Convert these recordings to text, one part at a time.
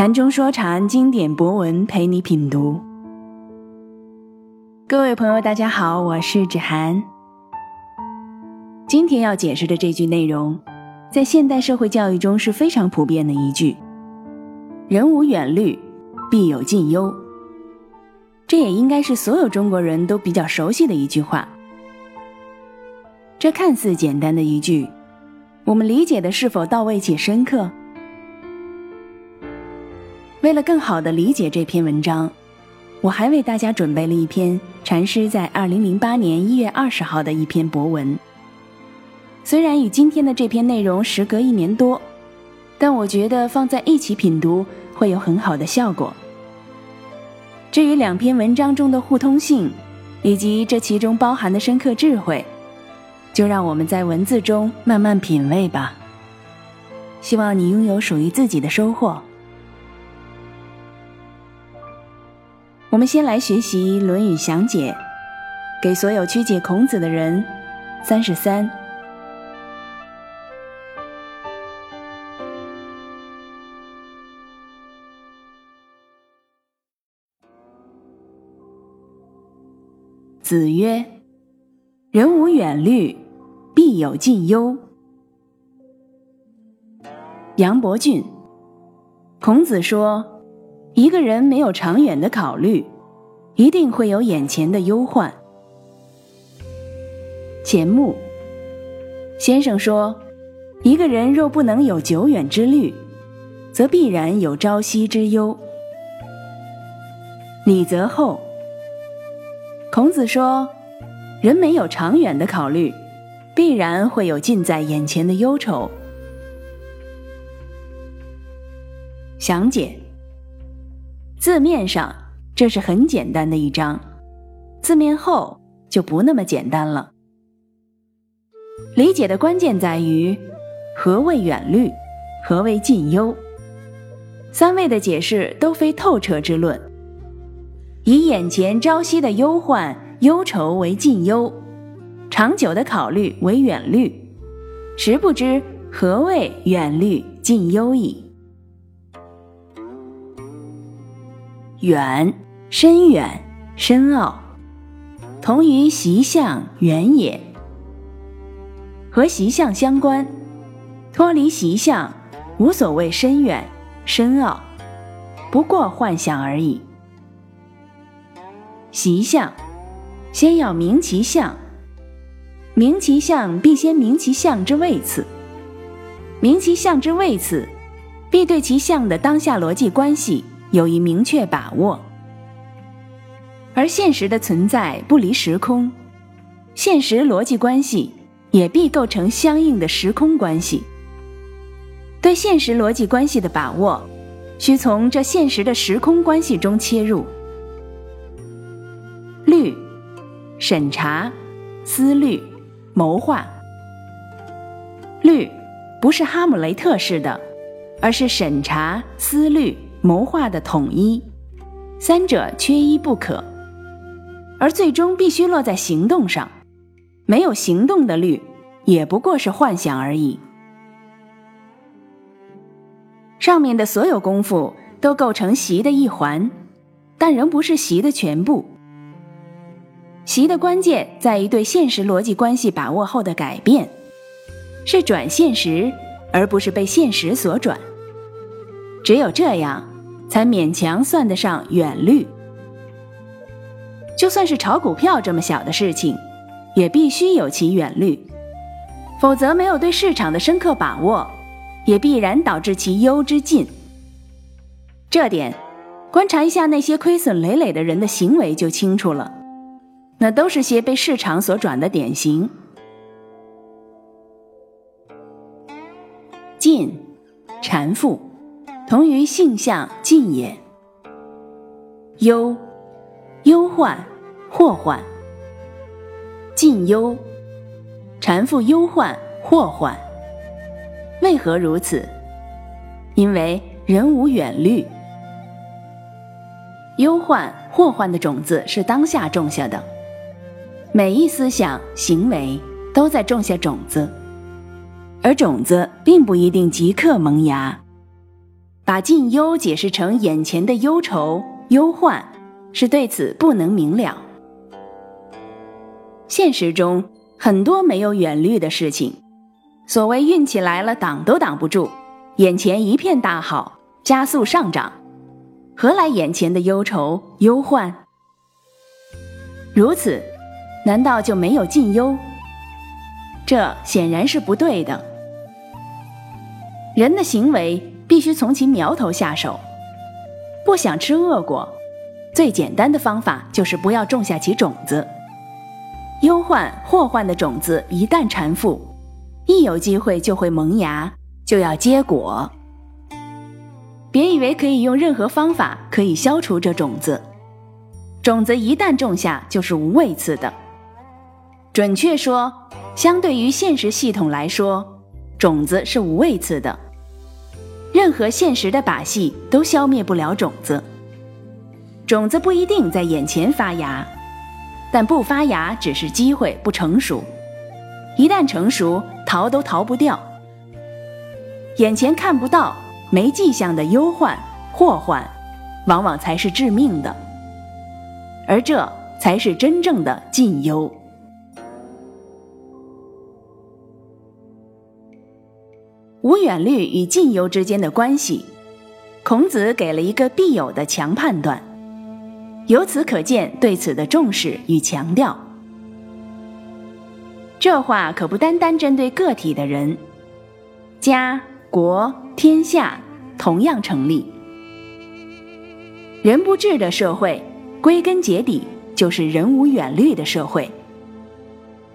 禅中说禅，经典博文陪你品读。各位朋友，大家好，我是芷涵。今天要解释的这句内容，在现代社会教育中是非常普遍的一句：“人无远虑，必有近忧。”这也应该是所有中国人都比较熟悉的一句话。这看似简单的一句，我们理解的是否到位且深刻？为了更好地理解这篇文章，我还为大家准备了一篇禅师在二零零八年一月二十号的一篇博文。虽然与今天的这篇内容时隔一年多，但我觉得放在一起品读会有很好的效果。至于两篇文章中的互通性，以及这其中包含的深刻智慧，就让我们在文字中慢慢品味吧。希望你拥有属于自己的收获。我们先来学习《论语详解》，给所有曲解孔子的人。三十三，子曰：“人无远虑，必有近忧。”杨伯峻，孔子说。一个人没有长远的考虑，一定会有眼前的忧患。钱穆先生说：“一个人若不能有久远之虑，则必然有朝夕之忧。”李泽厚孔子说：“人没有长远的考虑，必然会有近在眼前的忧愁。”详解。字面上，这是很简单的一章；字面后就不那么简单了。理解的关键在于何谓远虑，何谓近忧。三位的解释都非透彻之论，以眼前朝夕的忧患、忧愁为近忧，长久的考虑为远虑，实不知何谓远虑、近忧矣。远，深远，深奥，同于习相远也。和习相相关，脱离习相，无所谓深远、深奥，不过幻想而已。习相，先要明其相，明其相必先明其相之谓次，明其相之谓次，必对其相的当下逻辑关系。有一明确把握，而现实的存在不离时空，现实逻辑关系也必构成相应的时空关系。对现实逻辑关系的把握，需从这现实的时空关系中切入。虑，审查、思虑、谋划。虑，不是哈姆雷特式的，而是审查、思虑。谋划的统一，三者缺一不可，而最终必须落在行动上。没有行动的虑，也不过是幻想而已。上面的所有功夫都构成习的一环，但仍不是习的全部。习的关键在于对现实逻辑关系把握后的改变，是转现实，而不是被现实所转。只有这样。才勉强算得上远虑。就算是炒股票这么小的事情，也必须有其远虑，否则没有对市场的深刻把握，也必然导致其忧之尽。这点，观察一下那些亏损累累的人的行为就清楚了，那都是些被市场所转的典型。尽，缠缚。同于性相近也。忧，忧患，祸患。近忧，缠缚忧患，祸患。为何如此？因为人无远虑。忧患、祸患的种子是当下种下的，每一思想、行为都在种下种子，而种子并不一定即刻萌芽。把近忧解释成眼前的忧愁、忧患，是对此不能明了。现实中很多没有远虑的事情，所谓运气来了挡都挡不住，眼前一片大好，加速上涨，何来眼前的忧愁、忧患？如此，难道就没有近忧？这显然是不对的。人的行为必须从其苗头下手。不想吃恶果，最简单的方法就是不要种下其种子。忧患祸患的种子一旦缠附，一有机会就会萌芽，就要结果。别以为可以用任何方法可以消除这种子。种子一旦种下，就是无位次的。准确说，相对于现实系统来说，种子是无位次的。任何现实的把戏都消灭不了种子。种子不一定在眼前发芽，但不发芽只是机会不成熟。一旦成熟，逃都逃不掉。眼前看不到、没迹象的忧患、祸患，往往才是致命的。而这才是真正的近忧。无远虑与近忧之间的关系，孔子给了一个必有的强判断，由此可见对此的重视与强调。这话可不单单针对个体的人，家、国、天下同样成立。人不治的社会。归根结底，就是人无远虑的社会。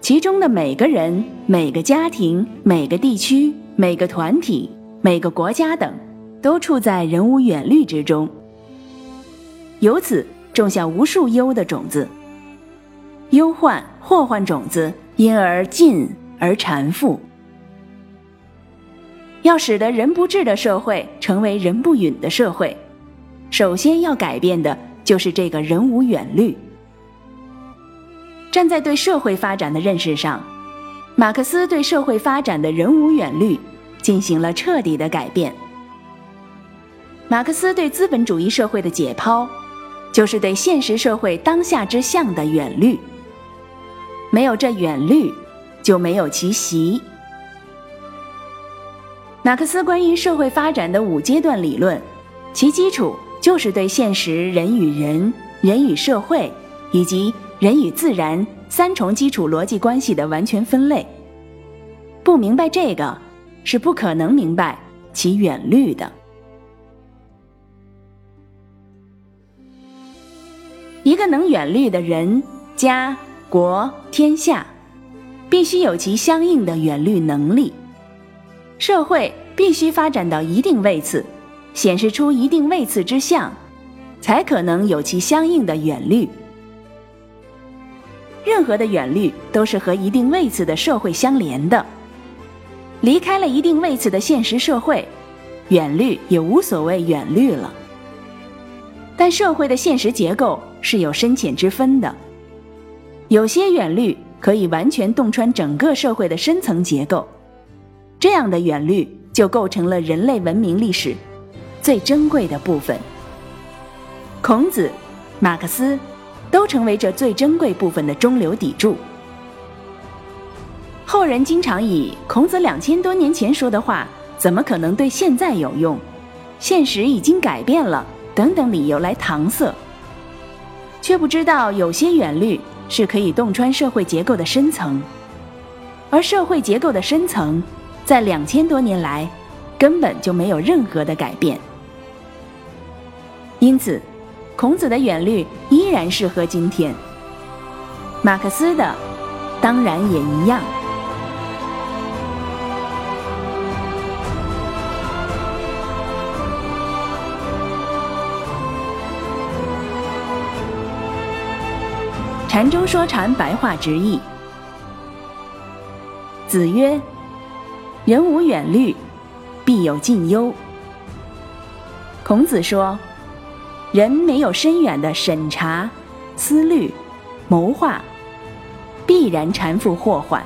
其中的每个人、每个家庭、每个地区、每个团体、每个国家等，都处在人无远虑之中，由此种下无数忧的种子，忧患祸患种子因而进而缠缚。要使得人不治的社会成为人不允的社会，首先要改变的。就是这个人无远虑。站在对社会发展的认识上，马克思对社会发展的人无远虑进行了彻底的改变。马克思对资本主义社会的解剖，就是对现实社会当下之相的远虑。没有这远虑，就没有其习。马克思关于社会发展的五阶段理论，其基础。就是对现实人与人、人与社会以及人与自然三重基础逻辑关系的完全分类。不明白这个，是不可能明白其远虑的。一个能远虑的人、家、国、天下，必须有其相应的远虑能力。社会必须发展到一定位次。显示出一定位次之象，才可能有其相应的远虑。任何的远虑都是和一定位次的社会相连的。离开了一定位次的现实社会，远虑也无所谓远虑了。但社会的现实结构是有深浅之分的，有些远虑可以完全洞穿整个社会的深层结构，这样的远虑就构成了人类文明历史。最珍贵的部分，孔子、马克思都成为这最珍贵部分的中流砥柱。后人经常以孔子两千多年前说的话怎么可能对现在有用？现实已经改变了等等理由来搪塞，却不知道有些远虑是可以洞穿社会结构的深层，而社会结构的深层在两千多年来根本就没有任何的改变。因此，孔子的远虑一然适合今天。马克思的当然也一样。禅中说禅白话直译：子曰：“人无远虑，必有近忧。”孔子说。人没有深远的审查、思虑、谋划，必然缠缚祸患。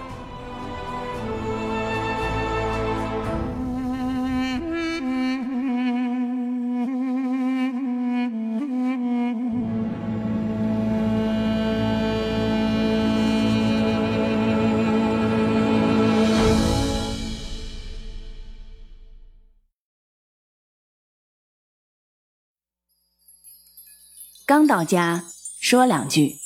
刚到家，说两句。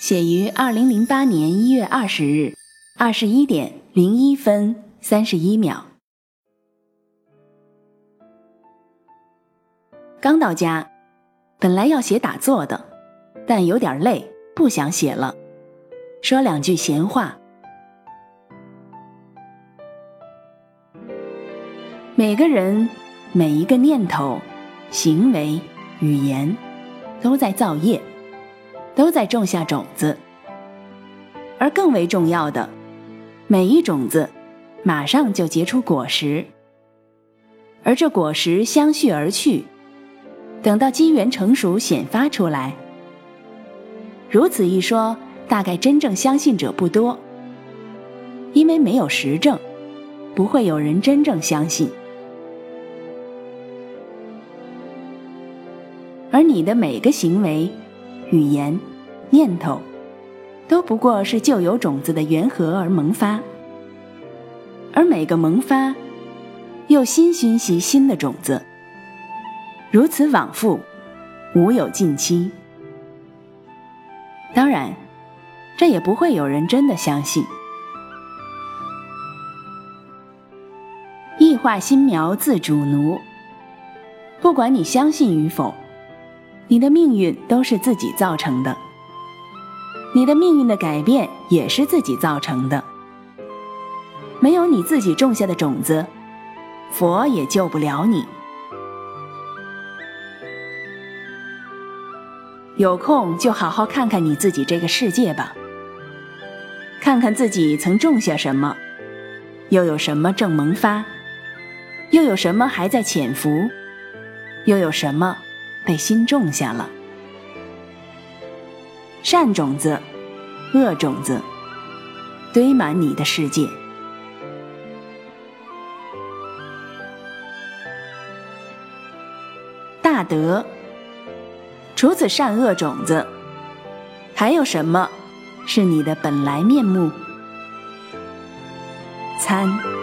写于二零零八年一月二十日二十一点零一分三十一秒。刚到家，本来要写打坐的，但有点累，不想写了。说两句闲话。每个人，每一个念头、行为。语言都在造业，都在种下种子，而更为重要的，每一种子马上就结出果实，而这果实相续而去，等到机缘成熟显发出来。如此一说，大概真正相信者不多，因为没有实证，不会有人真正相信。你的每个行为、语言、念头，都不过是旧有种子的缘合而萌发，而每个萌发，又新熏习新的种子，如此往复，无有尽期。当然，这也不会有人真的相信。异化新苗自主奴，不管你相信与否。你的命运都是自己造成的，你的命运的改变也是自己造成的。没有你自己种下的种子，佛也救不了你。有空就好好看看你自己这个世界吧，看看自己曾种下什么，又有什么正萌发，又有什么还在潜伏，又有什么。被心种下了善种子、恶种子，堆满你的世界。大德，除此善恶种子，还有什么是你的本来面目？参。